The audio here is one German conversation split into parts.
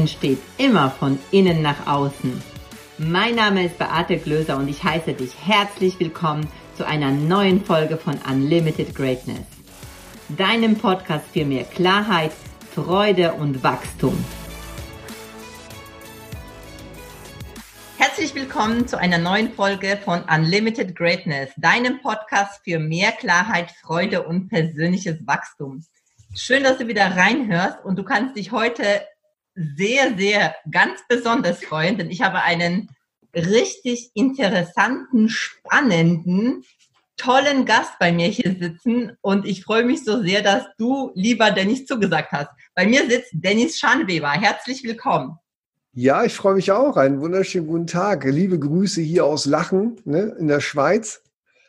Entsteht immer von innen nach außen. Mein Name ist Beate Glöser und ich heiße dich herzlich willkommen zu einer neuen Folge von Unlimited Greatness. Deinem Podcast für mehr Klarheit, Freude und Wachstum. Herzlich willkommen zu einer neuen Folge von Unlimited Greatness, deinem Podcast für mehr Klarheit, Freude und persönliches Wachstum. Schön, dass du wieder reinhörst und du kannst dich heute sehr, sehr ganz besonders freuen, denn ich habe einen richtig interessanten, spannenden, tollen Gast bei mir hier sitzen und ich freue mich so sehr, dass du, lieber Dennis, zugesagt hast. Bei mir sitzt Dennis Schanweber. Herzlich willkommen. Ja, ich freue mich auch. Einen wunderschönen guten Tag. Liebe Grüße hier aus Lachen ne, in der Schweiz.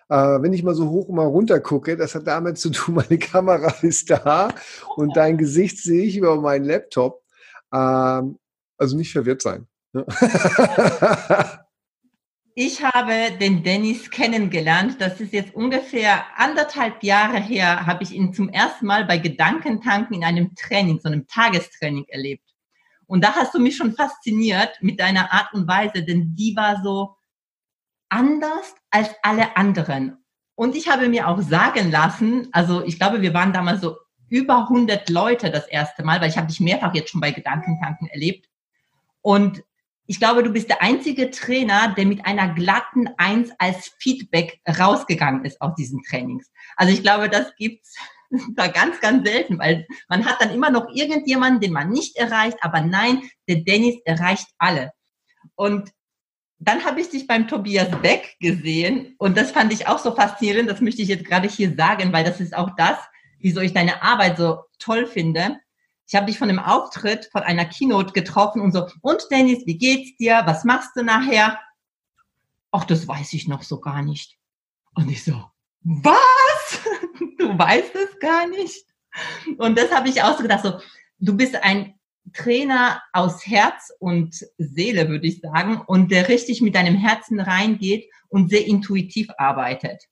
Äh, wenn ich mal so hoch und mal runter gucke, das hat damit zu tun, meine Kamera ist da und dein Gesicht sehe ich über meinen Laptop. Ähm, also nicht verwirrt sein. Ne? Ich habe den Dennis kennengelernt. Das ist jetzt ungefähr anderthalb Jahre her, habe ich ihn zum ersten Mal bei Gedankentanken in einem Training, so einem Tagestraining erlebt. Und da hast du mich schon fasziniert mit deiner Art und Weise, denn die war so anders als alle anderen. Und ich habe mir auch sagen lassen, also ich glaube, wir waren damals so über 100 Leute das erste Mal, weil ich habe dich mehrfach jetzt schon bei Gedankentanken erlebt. Und ich glaube, du bist der einzige Trainer, der mit einer glatten Eins als Feedback rausgegangen ist aus diesen Trainings. Also ich glaube, das gibt's da ganz, ganz selten, weil man hat dann immer noch irgendjemanden, den man nicht erreicht, aber nein, der Dennis erreicht alle. Und dann habe ich dich beim Tobias Beck gesehen und das fand ich auch so faszinierend, das möchte ich jetzt gerade hier sagen, weil das ist auch das, wieso ich deine Arbeit so toll finde. Ich habe dich von einem Auftritt, von einer Keynote getroffen und so, und Dennis, wie geht's dir? Was machst du nachher? Ach, das weiß ich noch so gar nicht. Und ich so, was? Du weißt es gar nicht? Und das habe ich auch so gedacht, so, du bist ein Trainer aus Herz und Seele, würde ich sagen, und der richtig mit deinem Herzen reingeht und sehr intuitiv arbeitet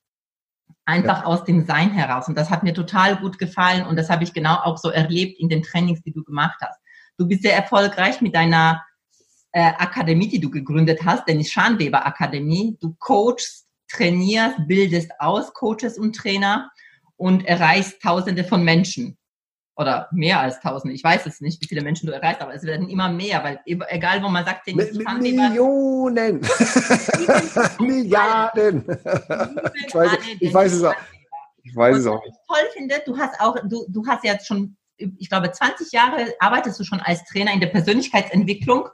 einfach ja. aus dem Sein heraus. Und das hat mir total gut gefallen und das habe ich genau auch so erlebt in den Trainings, die du gemacht hast. Du bist sehr erfolgreich mit deiner äh, Akademie, die du gegründet hast, Dennis Schanweber Akademie. Du coachst, trainierst, bildest aus, Coaches und Trainer und erreichst Tausende von Menschen oder mehr als tausend. Ich weiß es nicht, wie viele Menschen du erreichst, aber es werden immer mehr, weil egal, wo man sagt, den M Millionen, Milliarden. ich weiß, ich weiß es auch. Ich weiß es auch nicht. Toll finde, du hast auch, du, du hast jetzt schon, ich glaube, 20 Jahre arbeitest du schon als Trainer in der Persönlichkeitsentwicklung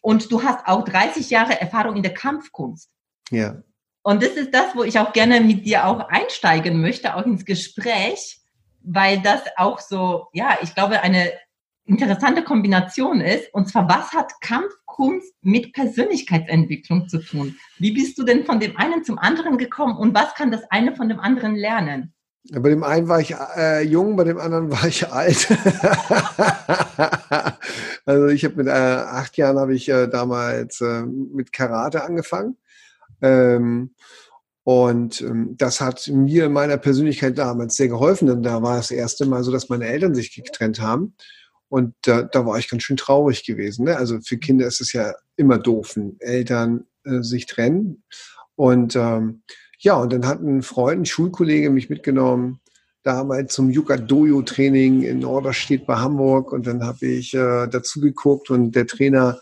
und du hast auch 30 Jahre Erfahrung in der Kampfkunst. Ja. Und das ist das, wo ich auch gerne mit dir auch einsteigen möchte, auch ins Gespräch weil das auch so, ja, ich glaube, eine interessante Kombination ist. Und zwar, was hat Kampfkunst mit Persönlichkeitsentwicklung zu tun? Wie bist du denn von dem einen zum anderen gekommen und was kann das eine von dem anderen lernen? Bei dem einen war ich äh, jung, bei dem anderen war ich alt. also ich habe mit äh, acht Jahren habe ich äh, damals äh, mit Karate angefangen. Ähm, und ähm, das hat mir in meiner Persönlichkeit damals sehr geholfen, denn da war das erste Mal so, dass meine Eltern sich getrennt haben. Und da, da war ich ganz schön traurig gewesen. Ne? Also für Kinder ist es ja immer doof, wenn Eltern äh, sich trennen. Und ähm, ja, und dann hat ein Freund, ein Schulkollege mich mitgenommen, damals zum Yuka Dojo Training in Norderstedt bei Hamburg. Und dann habe ich äh, dazu geguckt und der Trainer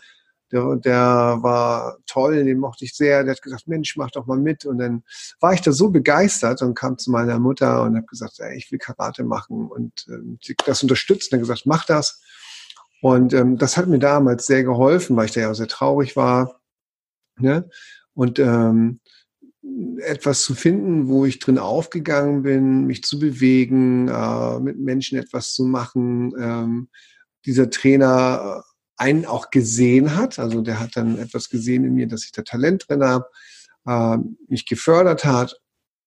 der, der war toll, den mochte ich sehr. Der hat gesagt, Mensch, mach doch mal mit. Und dann war ich da so begeistert und kam zu meiner Mutter und habe gesagt, ey, ich will Karate machen und ähm, das unterstützt. Und er gesagt, mach das. Und ähm, das hat mir damals sehr geholfen, weil ich da ja auch sehr traurig war. Ne? Und ähm, etwas zu finden, wo ich drin aufgegangen bin, mich zu bewegen, äh, mit Menschen etwas zu machen. Ähm, dieser Trainer einen auch gesehen hat. Also der hat dann etwas gesehen in mir, dass ich da Talent drin habe, äh, mich gefördert hat.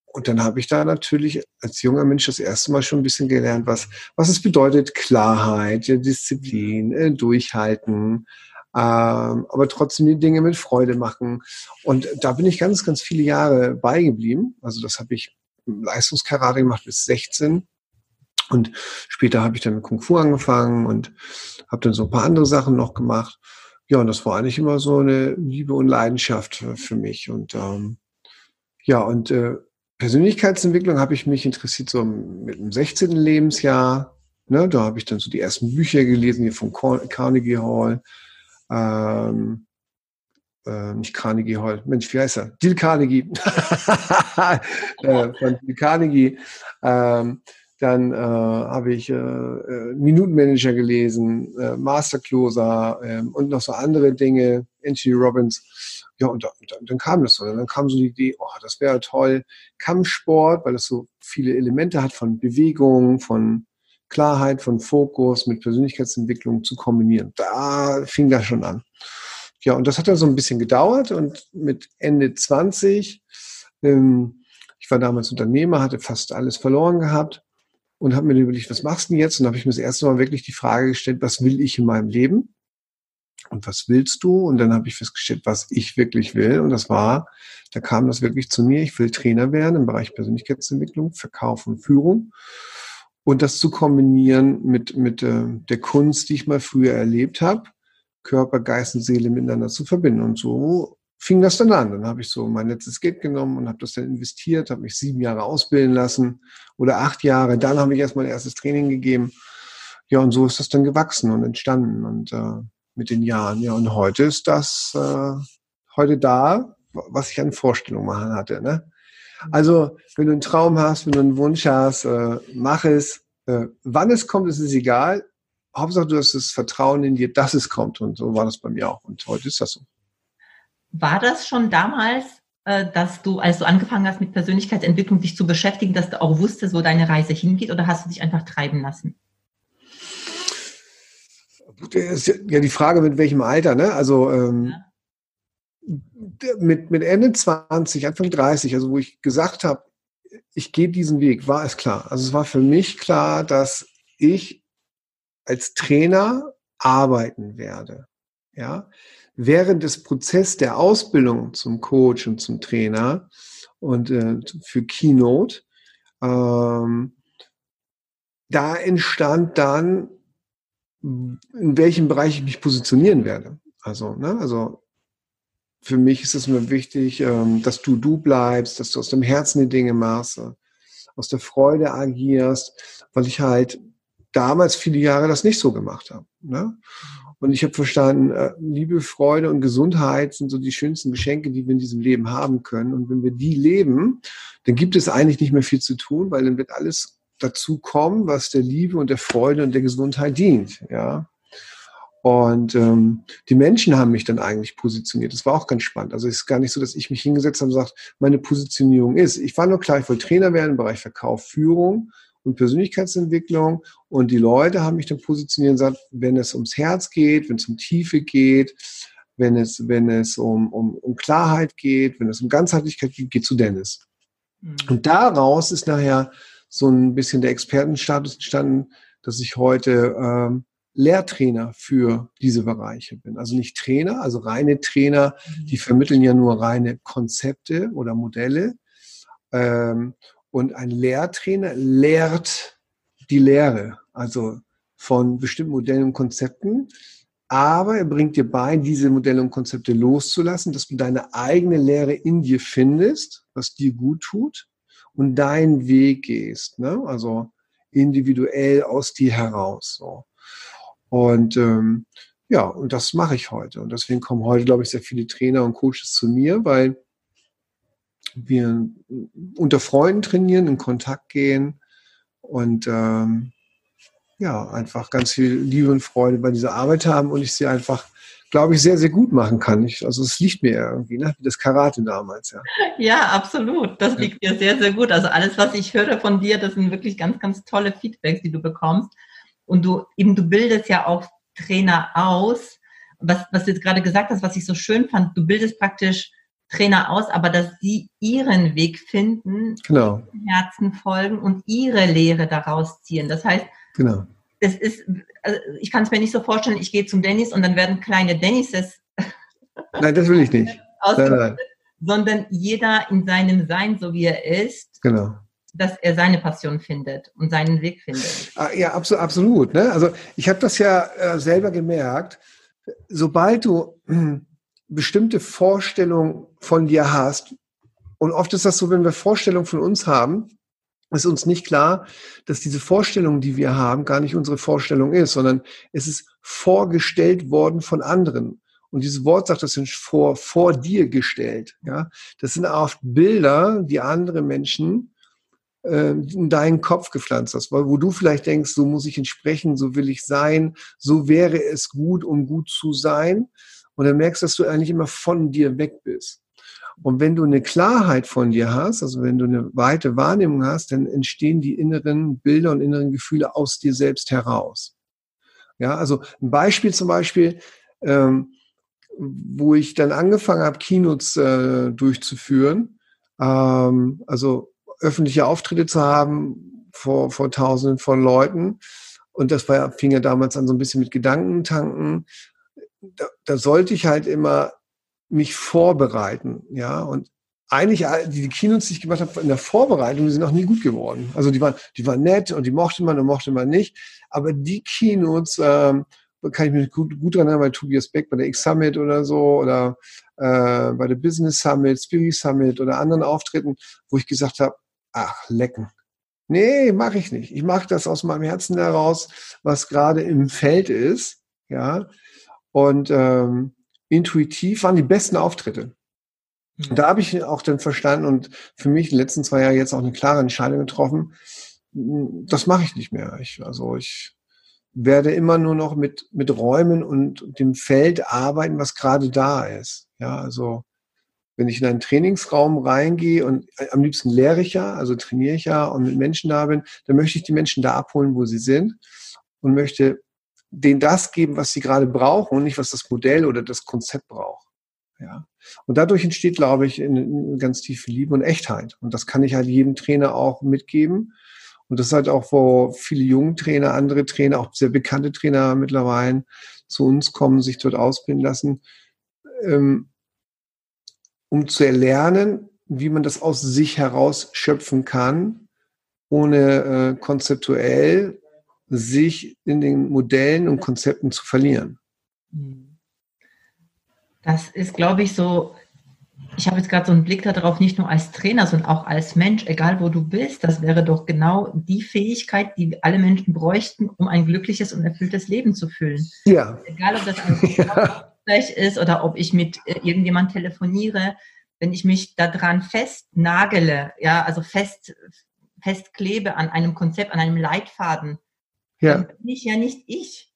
Und dann habe ich da natürlich als junger Mensch das erste Mal schon ein bisschen gelernt, was, was es bedeutet, Klarheit, Disziplin, äh, Durchhalten, äh, aber trotzdem die Dinge mit Freude machen. Und da bin ich ganz, ganz viele Jahre beigeblieben. Also das habe ich Leistungskarate gemacht bis 16 Und später habe ich dann mit Kung Fu angefangen und habe dann so ein paar andere Sachen noch gemacht. Ja, und das war eigentlich immer so eine Liebe und Leidenschaft für mich. Und ähm, ja, und äh, Persönlichkeitsentwicklung habe ich mich interessiert so mit dem 16. Lebensjahr. Ne, da habe ich dann so die ersten Bücher gelesen, hier von Carnegie Hall. Ähm, äh, nicht Carnegie Hall, Mensch, wie heißt er? Dil Carnegie. äh, von Dil Carnegie. Ähm, dann äh, habe ich äh, äh, Minutenmanager gelesen, äh, Mastercloser äh, und noch so andere Dinge, Anthony Robbins. Ja, und, dann, dann kam das so. Dann kam so die Idee, oh, das wäre toll, Kampfsport, weil es so viele Elemente hat von Bewegung, von Klarheit, von Fokus mit Persönlichkeitsentwicklung zu kombinieren. Da fing das schon an. Ja, und das hat dann so ein bisschen gedauert und mit Ende 20, ähm, ich war damals Unternehmer, hatte fast alles verloren gehabt und habe mir überlegt, was machst du denn jetzt? Und habe ich mir das erste Mal wirklich die Frage gestellt, was will ich in meinem Leben? Und was willst du? Und dann habe ich festgestellt, was ich wirklich will. Und das war, da kam das wirklich zu mir. Ich will Trainer werden im Bereich Persönlichkeitsentwicklung, Verkauf und Führung. Und das zu kombinieren mit, mit äh, der Kunst, die ich mal früher erlebt habe, Körper, Geist und Seele miteinander zu verbinden. Und so fing das dann an. Dann habe ich so mein letztes Geld genommen und habe das dann investiert, habe mich sieben Jahre ausbilden lassen oder acht Jahre. Dann habe ich erst mein erstes Training gegeben. Ja, und so ist das dann gewachsen und entstanden und äh, mit den Jahren. Ja, und heute ist das äh, heute da, was ich an Vorstellungen machen hatte. Ne? Also, wenn du einen Traum hast, wenn du einen Wunsch hast, äh, mach es. Äh, wann es kommt, ist es egal. Hauptsache, du hast das Vertrauen in dir, dass es kommt. Und so war das bei mir auch. Und heute ist das so. War das schon damals, äh, dass du, als du angefangen hast mit Persönlichkeitsentwicklung, dich zu beschäftigen, dass du auch wusstest, wo deine Reise hingeht oder hast du dich einfach treiben lassen? Ja, die Frage, mit welchem Alter, ne? Also ähm, ja. mit, mit Ende 20, Anfang 30, also wo ich gesagt habe, ich gehe diesen Weg, war es klar. Also es war für mich klar, dass ich als Trainer arbeiten werde. Ja, während des Prozesses der Ausbildung zum Coach und zum Trainer und äh, für Keynote, ähm, da entstand dann, in welchem Bereich ich mich positionieren werde. Also, ne, also für mich ist es mir wichtig, ähm, dass du du bleibst, dass du aus dem Herzen die Dinge machst, aus der Freude agierst, weil ich halt damals viele Jahre das nicht so gemacht habe. Ne? Und ich habe verstanden, äh, Liebe, Freude und Gesundheit sind so die schönsten Geschenke, die wir in diesem Leben haben können. Und wenn wir die leben, dann gibt es eigentlich nicht mehr viel zu tun, weil dann wird alles dazu kommen, was der Liebe und der Freude und der Gesundheit dient. Ja. Und ähm, die Menschen haben mich dann eigentlich positioniert. Das war auch ganz spannend. Also es ist gar nicht so, dass ich mich hingesetzt habe und gesagt, meine Positionierung ist. Ich war nur klar, ich wollte Trainer werden im Bereich Verkauf, Führung und Persönlichkeitsentwicklung. Und die Leute haben mich dann positioniert und gesagt, wenn es ums Herz geht, wenn es um Tiefe geht, wenn es, wenn es um, um, um Klarheit geht, wenn es um Ganzheitlichkeit geht, geht zu Dennis. Mhm. Und daraus ist nachher so ein bisschen der Expertenstatus entstanden, dass ich heute ähm, Lehrtrainer für diese Bereiche bin. Also nicht Trainer, also reine Trainer, mhm. die vermitteln ja nur reine Konzepte oder Modelle. Ähm, und ein Lehrtrainer lehrt die Lehre, also von bestimmten Modellen und Konzepten. Aber er bringt dir bei, diese Modelle und Konzepte loszulassen, dass du deine eigene Lehre in dir findest, was dir gut tut und deinen Weg gehst. Ne? Also individuell aus dir heraus. So. Und ähm, ja, und das mache ich heute. Und deswegen kommen heute, glaube ich, sehr viele Trainer und Coaches zu mir, weil wir unter Freunden trainieren, in Kontakt gehen und ähm, ja, einfach ganz viel Liebe und Freude bei dieser Arbeit haben und ich sie einfach, glaube ich, sehr, sehr gut machen kann. Ich, also es liegt mir irgendwie, ne? wie das Karate damals, ja. Ja, absolut. Das liegt dir sehr, sehr gut. Also alles, was ich höre von dir, das sind wirklich ganz, ganz tolle Feedbacks, die du bekommst. Und du eben, du bildest ja auch Trainer aus. Was, was du jetzt gerade gesagt hast, was ich so schön fand, du bildest praktisch Trainer aus, aber dass sie ihren Weg finden, genau. Herzen folgen und ihre Lehre daraus ziehen. Das heißt, genau. das ist, also ich kann es mir nicht so vorstellen, ich gehe zum Dennis und dann werden kleine Dennises. Nein, das will ich nicht. nein, nein. Sondern jeder in seinem Sein, so wie er ist, genau. dass er seine Passion findet und seinen Weg findet. Ah, ja, absolut. absolut ne? Also ich habe das ja äh, selber gemerkt. Sobald du bestimmte Vorstellungen von dir hast, und oft ist das so, wenn wir Vorstellungen von uns haben, ist uns nicht klar, dass diese Vorstellung, die wir haben, gar nicht unsere Vorstellung ist, sondern es ist vorgestellt worden von anderen. Und dieses Wort sagt, das sind vor, vor dir gestellt. Ja, das sind oft Bilder, die andere Menschen äh, in deinen Kopf gepflanzt hast, weil wo du vielleicht denkst, so muss ich entsprechen, so will ich sein, so wäre es gut, um gut zu sein. Und dann merkst dass du eigentlich immer von dir weg bist. Und wenn du eine Klarheit von dir hast, also wenn du eine weite Wahrnehmung hast, dann entstehen die inneren Bilder und inneren Gefühle aus dir selbst heraus. Ja, also ein Beispiel zum Beispiel, ähm, wo ich dann angefangen habe, Keynotes äh, durchzuführen, ähm, also öffentliche Auftritte zu haben vor, vor Tausenden von Leuten. Und das war, fing ja damals an so ein bisschen mit Gedankentanken. Da, da sollte ich halt immer mich vorbereiten, ja. Und eigentlich die Keynotes, die ich gemacht habe in der Vorbereitung, die sind auch nie gut geworden. Also die waren, die waren nett und die mochte man und mochte man nicht. Aber die Keynotes, ähm, kann ich mich gut, gut dran erinnern, bei Tobias Beck bei der X-Summit oder so oder äh, bei der Business Summit, Spirit Summit oder anderen Auftritten, wo ich gesagt habe, ach, lecken. Nee, mache ich nicht. Ich mache das aus meinem Herzen heraus, was gerade im Feld ist. Ja. Und ähm, intuitiv waren die besten Auftritte. Und hm. da habe ich auch dann verstanden und für mich in den letzten zwei Jahren jetzt auch eine klare Entscheidung getroffen, hm, das mache ich nicht mehr. Ich, also ich werde immer nur noch mit, mit Räumen und dem Feld arbeiten, was gerade da ist. Ja, also wenn ich in einen Trainingsraum reingehe und äh, am liebsten lehre ich ja, also trainiere ich ja und mit Menschen da bin, dann möchte ich die Menschen da abholen, wo sie sind und möchte denen das geben, was sie gerade brauchen und nicht, was das Modell oder das Konzept braucht. Ja. Und dadurch entsteht, glaube ich, eine, ganz tiefe Liebe und Echtheit. Und das kann ich halt jedem Trainer auch mitgeben. Und das ist halt auch, wo viele junge Trainer, andere Trainer, auch sehr bekannte Trainer mittlerweile zu uns kommen, sich dort ausbilden lassen, ähm, um zu erlernen, wie man das aus sich heraus schöpfen kann, ohne äh, konzeptuell sich in den Modellen und Konzepten zu verlieren. Das ist, glaube ich, so ich habe jetzt gerade so einen Blick darauf, nicht nur als Trainer, sondern auch als Mensch, egal wo du bist. Das wäre doch genau die Fähigkeit, die alle Menschen bräuchten, um ein glückliches und erfülltes Leben zu fühlen. Ja. Egal, ob das ein Gespräch ja. ist oder ob ich mit äh, irgendjemand telefoniere, wenn ich mich daran festnagele, ja, also fest, festklebe an einem Konzept, an einem Leitfaden, ja. dann bin ich ja nicht ich.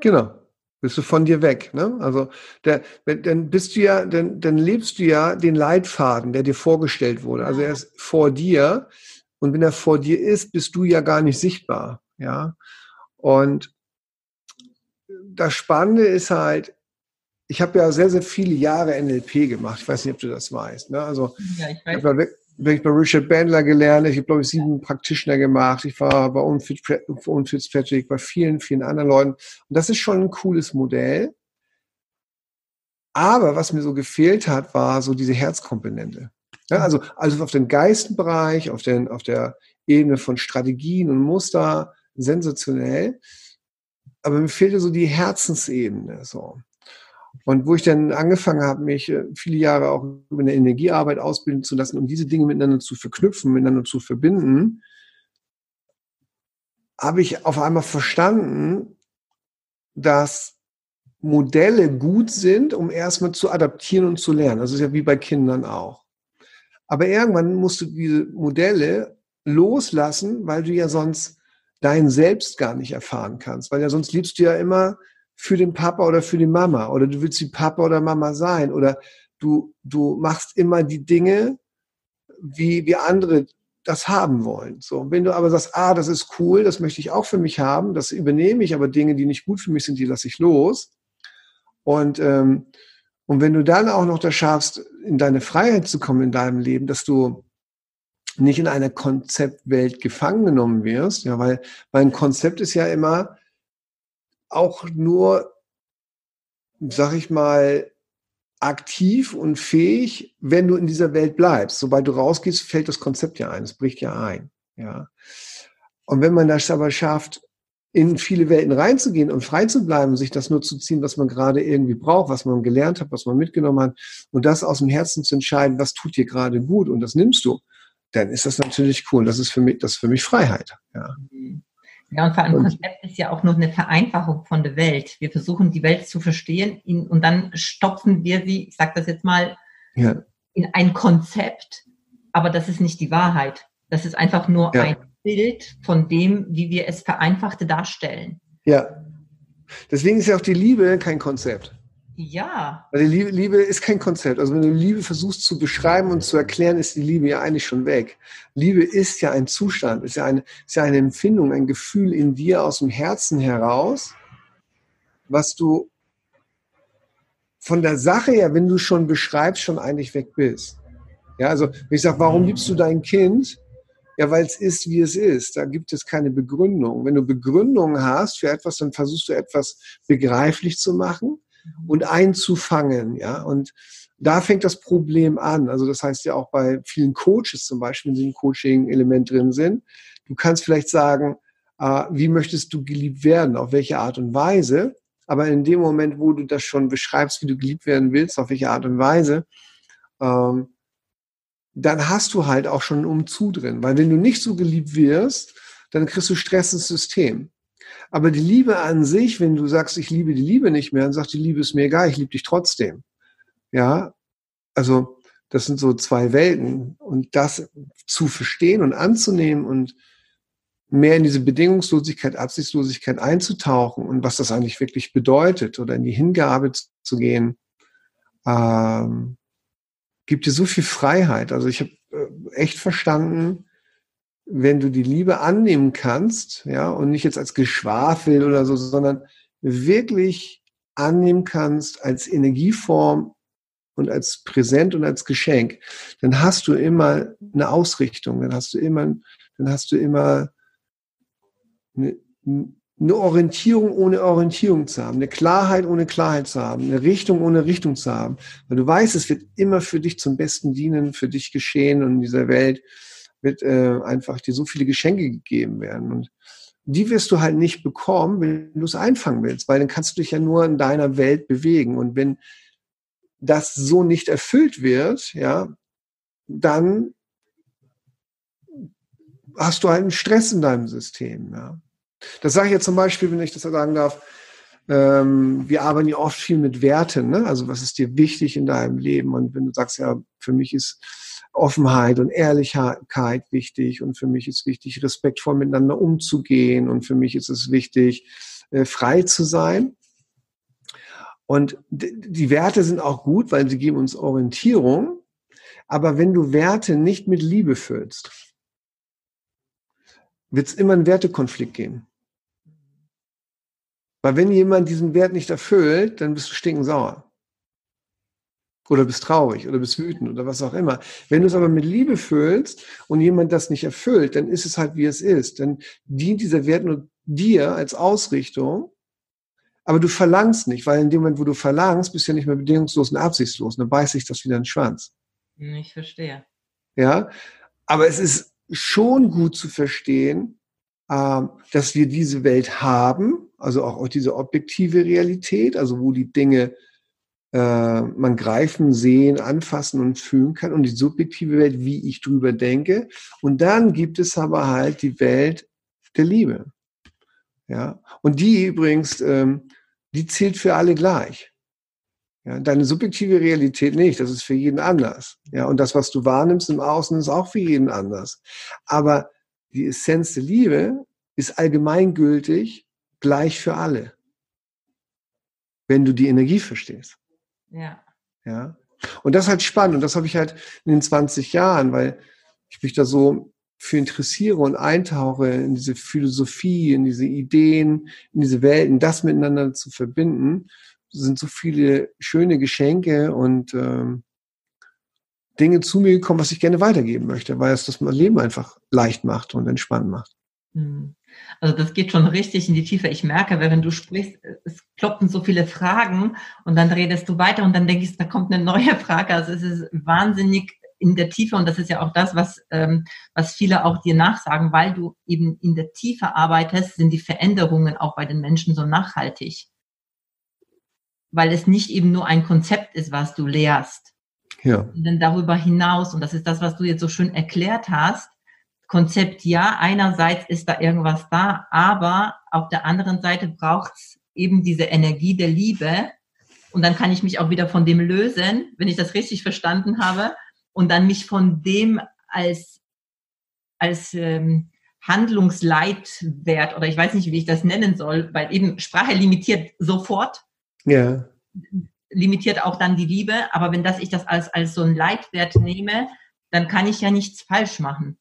Genau bist du von dir weg. Ne? Also der, dann bist du ja, dann, dann lebst du ja den Leitfaden, der dir vorgestellt wurde. Also er ist vor dir und wenn er vor dir ist, bist du ja gar nicht sichtbar. Ja. Und das Spannende ist halt, ich habe ja sehr, sehr viele Jahre NLP gemacht. Ich weiß nicht, ob du das weißt. Ne? Also ja, ich weiß. Ich bin ich bei Richard Bandler gelernt. Ich habe, glaube ich, sieben Practitioner gemacht. Ich war bei Unfitzpatrick, bei vielen, vielen anderen Leuten. Und das ist schon ein cooles Modell. Aber was mir so gefehlt hat, war so diese Herzkomponente. Ja, also, also auf den Geistenbereich, auf, den, auf der Ebene von Strategien und Muster, sensationell. Aber mir fehlte so die Herzensebene. So. Und wo ich dann angefangen habe, mich äh, viele Jahre auch über eine Energiearbeit ausbilden zu lassen, um diese Dinge miteinander zu verknüpfen, miteinander zu verbinden, habe ich auf einmal verstanden, dass Modelle gut sind, um erstmal zu adaptieren und zu lernen. Das ist ja wie bei Kindern auch. Aber irgendwann musst du diese Modelle loslassen, weil du ja sonst dein Selbst gar nicht erfahren kannst. Weil ja sonst liebst du ja immer für den Papa oder für die Mama oder du willst die Papa oder Mama sein oder du, du machst immer die Dinge, wie, wie andere das haben wollen. So, wenn du aber sagst, ah, das ist cool, das möchte ich auch für mich haben, das übernehme ich, aber Dinge, die nicht gut für mich sind, die lasse ich los. Und, ähm, und wenn du dann auch noch das schaffst, in deine Freiheit zu kommen in deinem Leben, dass du nicht in einer Konzeptwelt gefangen genommen wirst, ja, weil, weil ein Konzept ist ja immer, auch nur, sag ich mal, aktiv und fähig, wenn du in dieser Welt bleibst. Sobald du rausgehst, fällt das Konzept ja ein, es bricht ja ein. Ja. Und wenn man das aber schafft, in viele Welten reinzugehen und frei zu bleiben, sich das nur zu ziehen, was man gerade irgendwie braucht, was man gelernt hat, was man mitgenommen hat und das aus dem Herzen zu entscheiden, was tut dir gerade gut und das nimmst du, dann ist das natürlich cool. Das ist für mich, das ist für mich Freiheit. Ja. Ja, und vor allem Konzept ist ja auch nur eine Vereinfachung von der Welt. Wir versuchen, die Welt zu verstehen und dann stopfen wir sie, ich sage das jetzt mal, ja. in ein Konzept, aber das ist nicht die Wahrheit. Das ist einfach nur ja. ein Bild von dem, wie wir es vereinfachte darstellen. Ja. Deswegen ist ja auch die Liebe kein Konzept. Ja. Weil die Liebe, Liebe ist kein Konzept. Also wenn du Liebe versuchst zu beschreiben und zu erklären, ist die Liebe ja eigentlich schon weg. Liebe ist ja ein Zustand, ist ja eine, ist ja eine Empfindung, ein Gefühl in dir aus dem Herzen heraus, was du von der Sache her, wenn du schon beschreibst, schon eigentlich weg bist. Ja, also wenn ich sage, warum liebst du dein Kind? Ja, weil es ist, wie es ist. Da gibt es keine Begründung. Wenn du Begründungen hast für etwas, dann versuchst du etwas begreiflich zu machen und einzufangen. Ja, und da fängt das Problem an. Also das heißt ja auch bei vielen Coaches zum Beispiel, wenn sie im Coaching-Element drin sind. Du kannst vielleicht sagen, äh, wie möchtest du geliebt werden? Auf welche Art und Weise? Aber in dem Moment, wo du das schon beschreibst, wie du geliebt werden willst, auf welche Art und Weise, ähm, dann hast du halt auch schon einen Umzug drin. Weil wenn du nicht so geliebt wirst, dann kriegst du Stress ins System. Aber die Liebe an sich, wenn du sagst, ich liebe die Liebe nicht mehr, dann sagt die Liebe ist mir egal, ich liebe dich trotzdem. Ja, also das sind so zwei Welten. Und das zu verstehen und anzunehmen und mehr in diese Bedingungslosigkeit, Absichtslosigkeit einzutauchen und was das eigentlich wirklich bedeutet oder in die Hingabe zu gehen, ähm, gibt dir so viel Freiheit. Also ich habe äh, echt verstanden, wenn du die Liebe annehmen kannst, ja, und nicht jetzt als Geschwafel oder so, sondern wirklich annehmen kannst als Energieform und als Präsent und als Geschenk, dann hast du immer eine Ausrichtung, dann hast du immer, dann hast du immer eine, eine Orientierung ohne Orientierung zu haben, eine Klarheit ohne Klarheit zu haben, eine Richtung ohne Richtung zu haben, weil du weißt, es wird immer für dich zum Besten dienen, für dich geschehen und in dieser Welt wird äh, einfach dir so viele Geschenke gegeben werden. Und die wirst du halt nicht bekommen, wenn du es einfangen willst, weil dann kannst du dich ja nur in deiner Welt bewegen. Und wenn das so nicht erfüllt wird, ja, dann hast du halt einen Stress in deinem System. Ja. Das sage ich jetzt zum Beispiel, wenn ich das sagen darf, ähm, wir arbeiten ja oft viel mit Werten. Ne? Also was ist dir wichtig in deinem Leben? Und wenn du sagst, ja, für mich ist Offenheit und Ehrlichkeit wichtig und für mich ist wichtig, respektvoll miteinander umzugehen und für mich ist es wichtig, äh, frei zu sein. Und die Werte sind auch gut, weil sie geben uns Orientierung. Aber wenn du Werte nicht mit Liebe füllst, wird es immer einen Wertekonflikt geben. Weil wenn jemand diesen Wert nicht erfüllt, dann bist du stinkensauer oder bist traurig oder bist wütend oder was auch immer. Wenn du es aber mit Liebe füllst und jemand das nicht erfüllt, dann ist es halt wie es ist. Dann dient dieser Wert nur dir als Ausrichtung, aber du verlangst nicht, weil in dem Moment, wo du verlangst, bist du ja nicht mehr bedingungslos und absichtslos. Und dann beißt sich das wieder in den Schwanz. Ich verstehe. Ja, aber es ist schon gut zu verstehen, dass wir diese Welt haben, also auch diese objektive Realität, also wo die Dinge äh, man greifen, sehen, anfassen und fühlen kann und die subjektive Welt, wie ich drüber denke. Und dann gibt es aber halt die Welt der Liebe. Ja, und die übrigens, ähm, die zählt für alle gleich. Ja, deine subjektive Realität nicht, das ist für jeden anders. Ja, und das, was du wahrnimmst im Außen, ist auch für jeden anders. Aber die Essenz der Liebe ist allgemeingültig gleich für alle, wenn du die Energie verstehst. Ja. Ja. Und das ist halt spannend. Und das habe ich halt in den 20 Jahren, weil ich mich da so für interessiere und eintauche in diese Philosophie, in diese Ideen, in diese Welten, das miteinander zu verbinden, sind so viele schöne Geschenke und ähm, Dinge zu mir gekommen, was ich gerne weitergeben möchte, weil es das Leben einfach leicht macht und entspannt macht. Mhm. Also das geht schon richtig in die Tiefe. Ich merke, wenn du sprichst, es kloppen so viele Fragen und dann redest du weiter und dann denke ich, da kommt eine neue Frage. Also es ist wahnsinnig in der Tiefe, und das ist ja auch das, was, ähm, was viele auch dir nachsagen, weil du eben in der Tiefe arbeitest, sind die Veränderungen auch bei den Menschen so nachhaltig. Weil es nicht eben nur ein Konzept ist, was du lehrst. Ja. Denn darüber hinaus, und das ist das, was du jetzt so schön erklärt hast, Konzept ja, einerseits ist da irgendwas da, aber auf der anderen Seite braucht es eben diese Energie der Liebe. Und dann kann ich mich auch wieder von dem lösen, wenn ich das richtig verstanden habe, und dann mich von dem als, als ähm, Handlungsleitwert oder ich weiß nicht, wie ich das nennen soll, weil eben Sprache limitiert sofort. Ja. Limitiert auch dann die Liebe. Aber wenn das ich das als, als so ein Leitwert nehme, dann kann ich ja nichts falsch machen.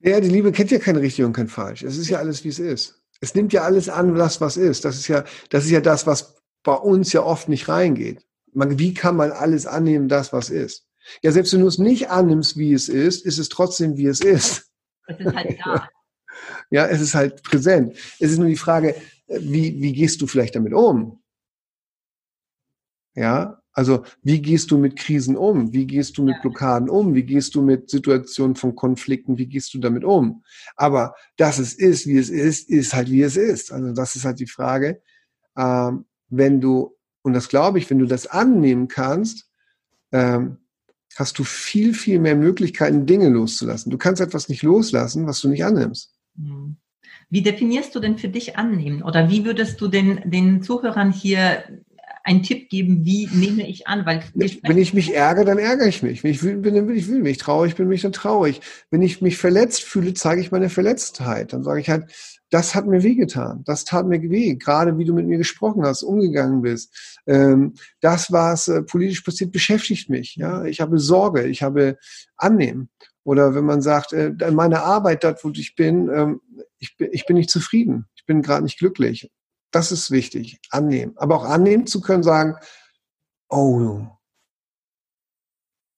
Ja, die Liebe kennt ja kein richtig und kein falsch. Es ist ja alles, wie es ist. Es nimmt ja alles an, das, was ist. Das ist ja, das ist ja das, was bei uns ja oft nicht reingeht. Man, wie kann man alles annehmen, das, was ist? Ja, selbst wenn du es nicht annimmst, wie es ist, ist es trotzdem, wie es ist. Es ist halt da. ja, es ist halt präsent. Es ist nur die Frage, wie, wie gehst du vielleicht damit um? Ja, also wie gehst du mit Krisen um? Wie gehst du mit Blockaden um? Wie gehst du mit Situationen von Konflikten? Wie gehst du damit um? Aber dass es ist, wie es ist, ist halt wie es ist. Also das ist halt die Frage. Ähm, wenn du, und das glaube ich, wenn du das annehmen kannst, ähm, hast du viel, viel mehr Möglichkeiten, Dinge loszulassen. Du kannst etwas nicht loslassen, was du nicht annimmst. Mhm. Wie definierst du denn für dich annehmen? Oder wie würdest du den, den Zuhörern hier einen Tipp geben, wie nehme ich an? Weil wenn ich mich ärgere, dann ärgere ich mich. Wenn ich wütend bin, dann bin ich wütend. Wenn ich traurig bin, bin ich dann traurig. Wenn ich mich verletzt fühle, zeige ich meine Verletztheit. Dann sage ich halt, das hat mir wehgetan. Das tat mir weh. Gerade wie du mit mir gesprochen hast, umgegangen bist. Ähm, das, was äh, politisch passiert, beschäftigt mich. Ja, ich habe Sorge. Ich habe Annehmen. Oder wenn man sagt, äh, meine Arbeit, dort, wo ich bin, ähm, ich, bin, ich bin nicht zufrieden. Ich bin gerade nicht glücklich. Das ist wichtig. Annehmen. Aber auch annehmen zu können, sagen, oh,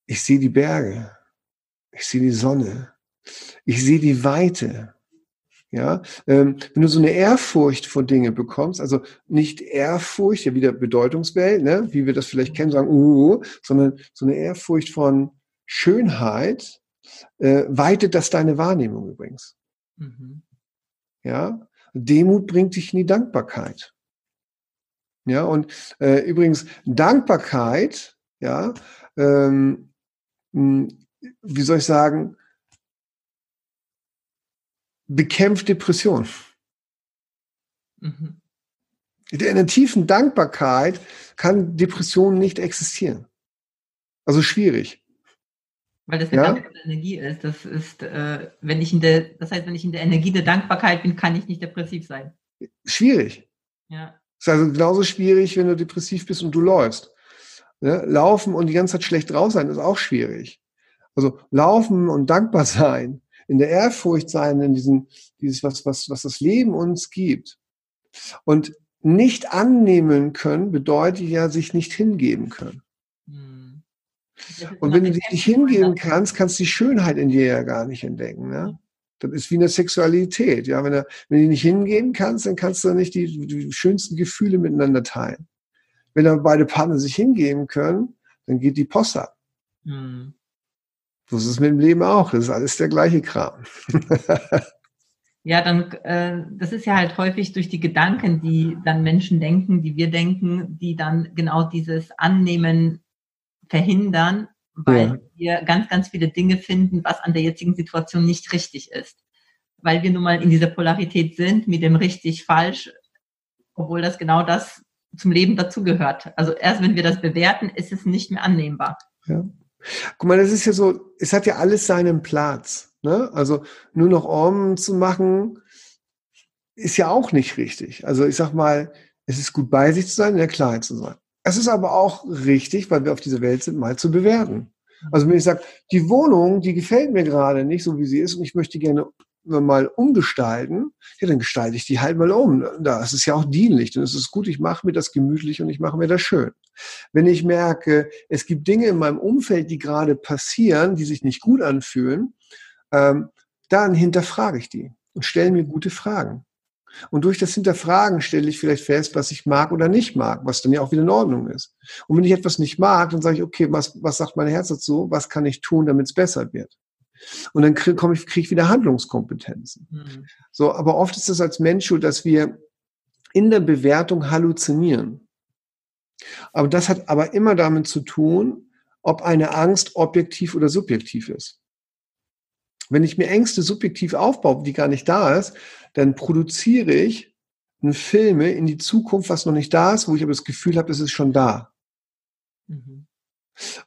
ich sehe die Berge. Ich sehe die Sonne. Ich sehe die Weite. Ja, ähm, wenn du so eine Ehrfurcht vor Dinge bekommst, also nicht Ehrfurcht, ja wieder Bedeutungswelt, ne, wie wir das vielleicht kennen, sagen, uh, sondern so eine Ehrfurcht von Schönheit, äh, weitet das deine Wahrnehmung übrigens. Mhm. Ja, Demut bringt dich in die Dankbarkeit. Ja, und äh, übrigens, Dankbarkeit, ja, ähm, hm, wie soll ich sagen, bekämpft Depression. Mhm. In einer tiefen Dankbarkeit kann Depression nicht existieren. Also schwierig. Weil das eine ja? ganz andere Energie ist. Das ist, äh, wenn ich in der, das heißt, wenn ich in der Energie der Dankbarkeit bin, kann ich nicht depressiv sein. Schwierig. Ja. Das ist also genauso schwierig, wenn du depressiv bist und du läufst. Ne? Laufen und die ganze Zeit schlecht drauf sein, ist auch schwierig. Also laufen und dankbar sein, in der Ehrfurcht sein, in diesem, dieses, was, was, was das Leben uns gibt. Und nicht annehmen können, bedeutet ja, sich nicht hingeben können. Und wenn du dich nicht hingeben kannst, kannst du die Schönheit in dir ja gar nicht entdecken. Ne? Das ist wie eine Sexualität. Ja, wenn du, wenn du nicht hingehen kannst, dann kannst du nicht die, die schönsten Gefühle miteinander teilen. Wenn dann beide Partner sich hingeben können, dann geht die Post ab. Mhm. So ist es mit dem Leben auch. Das ist alles der gleiche Kram. ja, dann, äh, das ist ja halt häufig durch die Gedanken, die dann Menschen denken, die wir denken, die dann genau dieses Annehmen verhindern, weil ja. wir ganz, ganz viele Dinge finden, was an der jetzigen Situation nicht richtig ist. Weil wir nun mal in dieser Polarität sind mit dem richtig falsch, obwohl das genau das zum Leben dazugehört. Also erst wenn wir das bewerten, ist es nicht mehr annehmbar. Ja. Guck mal, das ist ja so, es hat ja alles seinen Platz. Ne? Also nur noch Om zu machen, ist ja auch nicht richtig. Also ich sag mal, es ist gut bei sich zu sein, in der Klarheit zu sein. Es ist aber auch richtig, weil wir auf dieser Welt sind, mal zu bewerten. Also wenn ich sage, die Wohnung, die gefällt mir gerade nicht so, wie sie ist und ich möchte gerne mal umgestalten, ja, dann gestalte ich die halt mal um. Das ist ja auch dienlich, dann ist es gut, ich mache mir das gemütlich und ich mache mir das schön. Wenn ich merke, es gibt Dinge in meinem Umfeld, die gerade passieren, die sich nicht gut anfühlen, ähm, dann hinterfrage ich die und stelle mir gute Fragen. Und durch das Hinterfragen stelle ich vielleicht fest, was ich mag oder nicht mag, was dann ja auch wieder in Ordnung ist. Und wenn ich etwas nicht mag, dann sage ich, okay, was, was sagt mein Herz dazu? Was kann ich tun, damit es besser wird? Und dann kriege ich, krieg ich wieder Handlungskompetenzen. Mhm. So, aber oft ist es als Mensch so, dass wir in der Bewertung halluzinieren. Aber das hat aber immer damit zu tun, ob eine Angst objektiv oder subjektiv ist. Wenn ich mir Ängste subjektiv aufbaue, die gar nicht da ist, dann produziere ich Filme in die Zukunft, was noch nicht da ist, wo ich aber das Gefühl habe, es ist schon da. Mhm.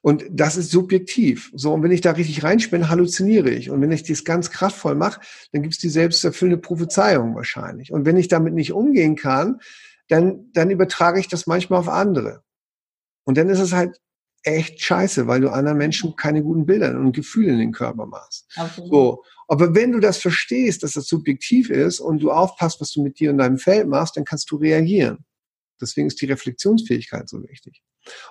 Und das ist subjektiv. So, und wenn ich da richtig reinspinne, halluziniere ich. Und wenn ich das ganz kraftvoll mache, dann gibt es die selbsterfüllende Prophezeiung wahrscheinlich. Und wenn ich damit nicht umgehen kann, dann, dann übertrage ich das manchmal auf andere. Und dann ist es halt echt scheiße, weil du anderen Menschen keine guten Bilder und Gefühle in den Körper machst. Absolut. So. Aber wenn du das verstehst, dass das subjektiv ist und du aufpasst, was du mit dir in deinem Feld machst, dann kannst du reagieren. Deswegen ist die Reflexionsfähigkeit so wichtig.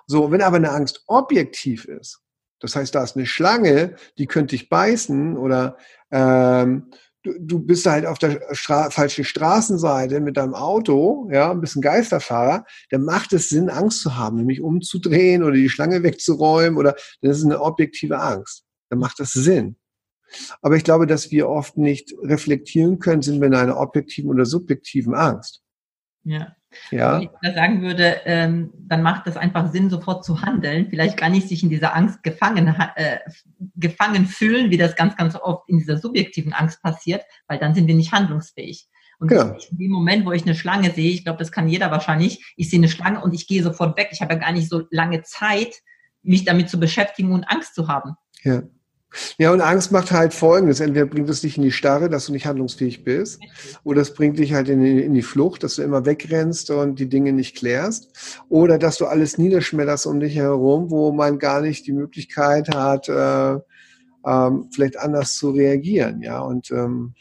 So, wenn aber eine Angst objektiv ist, das heißt, da ist eine Schlange, die könnte dich beißen oder ähm, du, du bist halt auf der Stra falschen Straßenseite mit deinem Auto, ja, ein bisschen Geisterfahrer, dann macht es Sinn, Angst zu haben, nämlich umzudrehen oder die Schlange wegzuräumen oder das ist eine objektive Angst. Dann macht das Sinn. Aber ich glaube, dass wir oft nicht reflektieren können, sind wir in einer objektiven oder subjektiven Angst. Ja. Ja. Wenn ich da sagen würde, ähm, dann macht es einfach Sinn, sofort zu handeln. Vielleicht gar nicht sich in dieser Angst gefangen, äh, gefangen fühlen, wie das ganz, ganz oft in dieser subjektiven Angst passiert, weil dann sind wir nicht handlungsfähig. Und genau. in dem Moment, wo ich eine Schlange sehe, ich glaube, das kann jeder wahrscheinlich, ich sehe eine Schlange und ich gehe sofort weg. Ich habe ja gar nicht so lange Zeit, mich damit zu beschäftigen und Angst zu haben. Ja. Ja, und Angst macht halt Folgendes. Entweder bringt es dich in die Starre, dass du nicht handlungsfähig bist, oder es bringt dich halt in die, in die, Flucht, dass du immer wegrennst und die Dinge nicht klärst, oder dass du alles niederschmetterst um dich herum, wo man gar nicht die Möglichkeit hat, äh, ähm, vielleicht anders zu reagieren. Ja, und ähm,